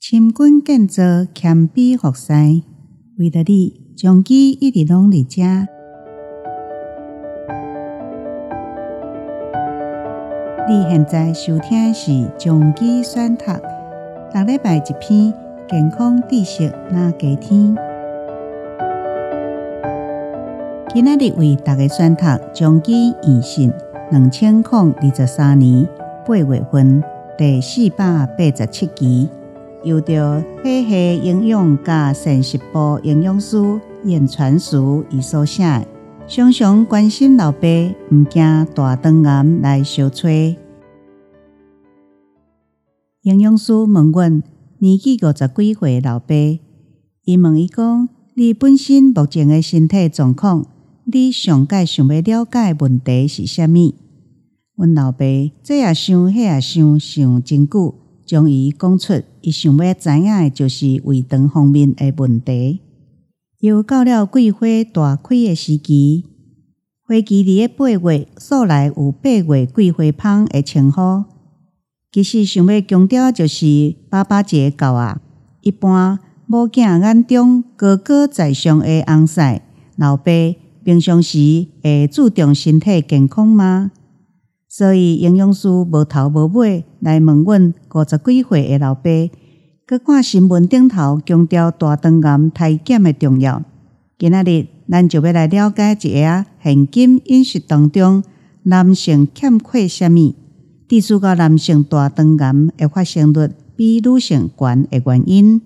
深耕建造，谦卑服侍，为了你，将记一直拢伫遮。你现在收听是将记选读，逐礼拜一篇健康知识，那加添。今仔日为大家选读将记验信两千零二十三年八月份第四百八十七期。由着体系营养甲膳食部营养师严传淑伊所写，常常关心老爸毋惊大肠癌来相找。营养师问阮年纪五十几岁老爸，伊问伊讲：你本身目前的身体状况，你上界想要了解问题是虾米？阮老爸这也想，迄也想，想真久。将伊讲出，伊想要知影的就是胃肠方面的问题。又到了桂花大开的时期，花期里的八月，素来有八月桂花芳的称呼。其实想要强调就是爸爸节到啊，一般某囝眼中哥哥在上的翁婿老爸，平常时会注重身体健康吗？所以营养师无头无尾来问阮五十几岁的老爸，阁看新闻顶头强调大肠癌筛检的重要。今仔日咱就要来了解一下现今饮食当中男性欠缺啥物，致使个男性大肠癌的发生率比女性高的原因。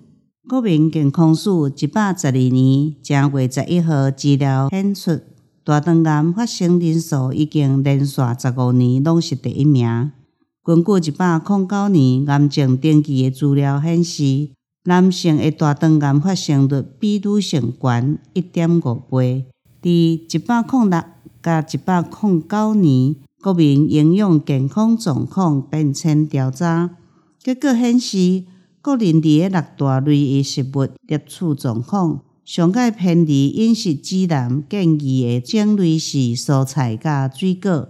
国民健康署一百十二年正月十一号资料显出。大肠癌发生人数已经连续十五年拢是第一名。根据一百零九年癌症登记的资料显示，男性的大肠癌发生率比女性高一点五倍。在一百零六甲一百零九年国民营养健康状况变迁调查结果显示，国人伫个六大类的食物摄取状况。上界偏离饮食指南建议的种类是蔬菜甲水果。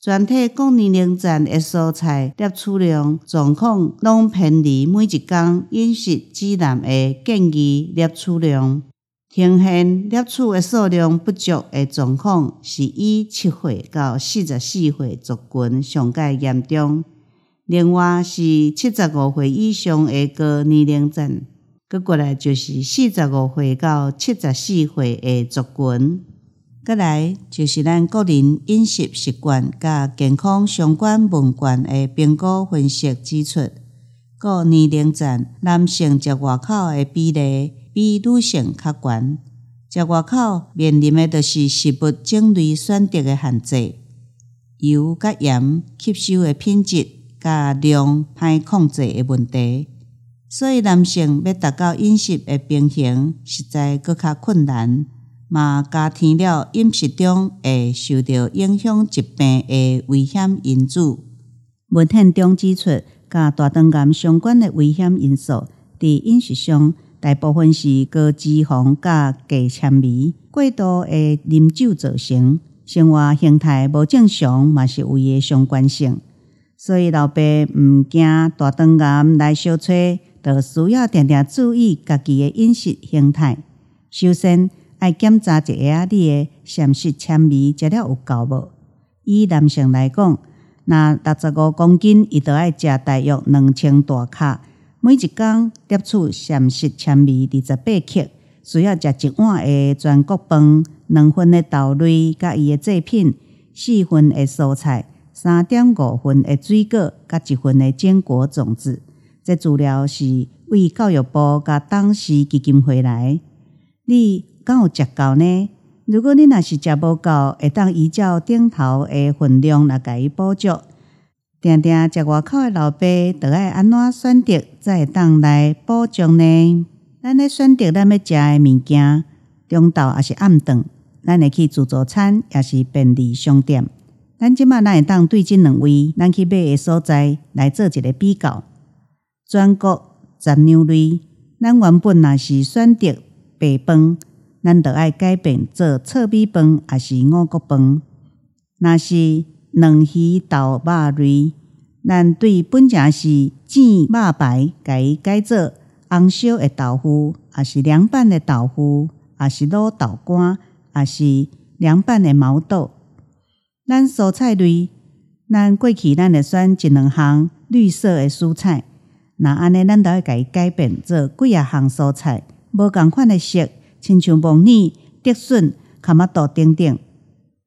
全体各年龄层的蔬菜摄取量状况拢偏离每一工饮食指南的建议摄取量。呈现摄取的数量不足的状况，是以七岁到四十四岁族群上界严重。另外是七十五岁以上的高年龄层。搁过来就是四十五岁到七十四岁的族群，搁来就是咱个人饮食习惯甲健康相关问卷的评估分析指出，各年龄层男性食外口的比例比女性较悬，食外口面临的就是食物种类选择的限制、油甲盐吸收的品质甲量歹控制的问题。所以男性要达到饮食的平衡，实在阁较困难，嘛加添了饮食中会受到影响疾病的危险因子。文献中指出，甲大肠癌相关的危险因素，伫饮食上大部分是高脂肪甲低纤维、过度的啉酒造成，生活形态无正常嘛是有伊的相关性。所以老爸毋惊大肠癌来小吹。都需要定定注意家己的饮食形态。首先，爱检查一下你的膳食纤维食了有够无？以男性来讲，若六十五公斤，伊就爱食大约两千大卡。每一工摄取膳食纤维二十八克，需要食一碗的全谷饭，两份的豆类甲伊的制品，四份的蔬菜，三点五份的水果，甲一份的坚果种子。这资料是为教育部甲党史基金会来，你敢有食够呢？如果你若是食无够，会当依照顶头的分量来甲伊补足。定定食外口的老爸，得爱安怎选择才会当来补足呢？咱咧选择咱要食的物件，中昼还是暗顿，咱会去自助餐，也是便利商店。咱即马咱会当对即两位咱去买的所在来做一个比较。全国杂粮类，咱原本若是选择白饭，咱就爱改变做糙米饭，也是五谷饭。若是卵鱼豆肉类，咱对本正是糋肉排，甲伊改做红烧的豆腐，也是凉拌的豆腐，也是卤豆干，也是凉拌的毛豆。咱蔬菜类，咱过去咱会选一两项绿色的蔬菜，那安尼咱就要甲伊改变做几啊项蔬菜，无共款的色，亲像木耳、竹笋、卡玛豆等等。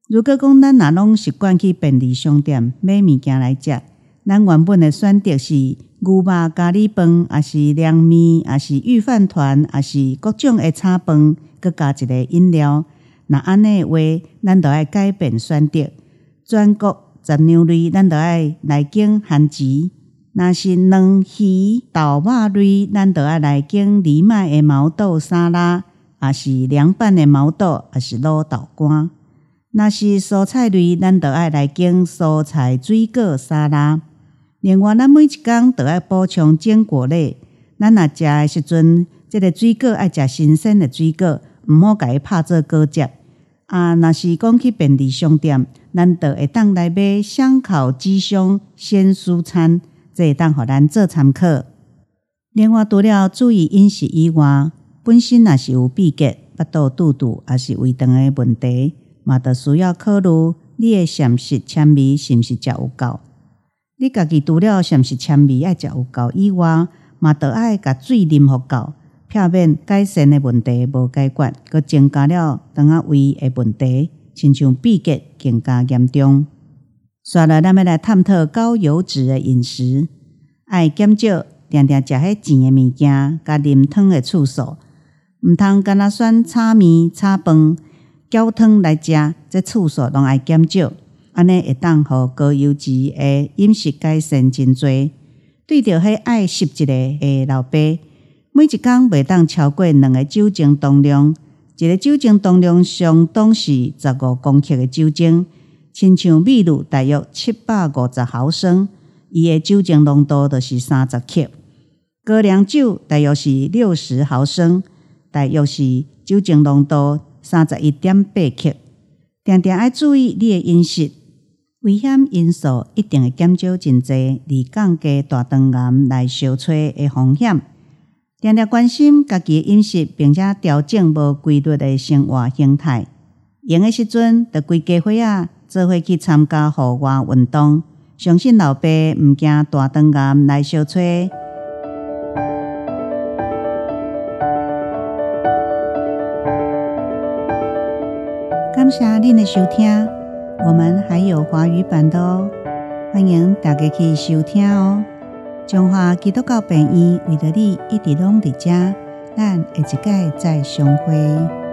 如果讲咱若拢习惯去便利商店买物件来食，咱原本的选择是牛肉咖喱饭，还是凉面，还是御饭团，还是各种的炒饭，搁加一个饮料。那安尼的话，咱就爱改变选择。全国杂牛类，咱就爱来经番薯；若是卵鱼豆肉类，咱就爱来经藜麦的毛豆沙拉，还是凉拌的毛豆，还是卤豆干。若是蔬菜类，咱就爱来经蔬菜水果沙拉。另外，咱每一工都爱补充坚果类。咱若食的时阵，这个水果爱食新鲜的水果，毋好甲伊拍做果汁。啊，若是讲去便利商店，咱就会当来买香烤鸡胸鲜蔬餐，这会当互咱做参考。另外，除了注意饮食以外，本身若是有闭结、腹肚肚肚，也是胃肠的问题。嘛，得需要考虑你的膳食纤维是毋是食有够。你家己除了膳食纤维爱食有够以外，嘛得爱甲水啉互够，避免改善的问题无解决，搁增加了肠仔胃的问题，亲像闭结更加严重。刷了，咱要来探讨高油脂的饮食，爱减少定定食迄甜的物件，甲啉汤的次数，毋通干那选炒面、炒饭。搅汤来食，这次数拢爱减少，安尼会当互高油脂的饮食改善真侪。对着迄爱湿一个的老爸，每一工袂当超过两个酒精当量，一个酒精当量相当是十五公克的酒精，亲像米露大约七百五十毫升，伊的酒精浓度就是三十克。高粱酒大约是六十毫升，大约是酒精浓度。三十一点八克，定定爱注意你的饮食，危险因素一定会减少真侪，而降低大肠癌来烧吹的风险。定定关心家己的饮食，并且调整无规律的生活形态。闲的时阵，着规家伙仔做伙去参加户外运动，相信老爸毋惊大肠癌来小吹。感谢您的收听，我们还有华语版的哦，欢迎大家去收听哦。中华基督教病院为了你一直拢伫遮，咱下一届再相会。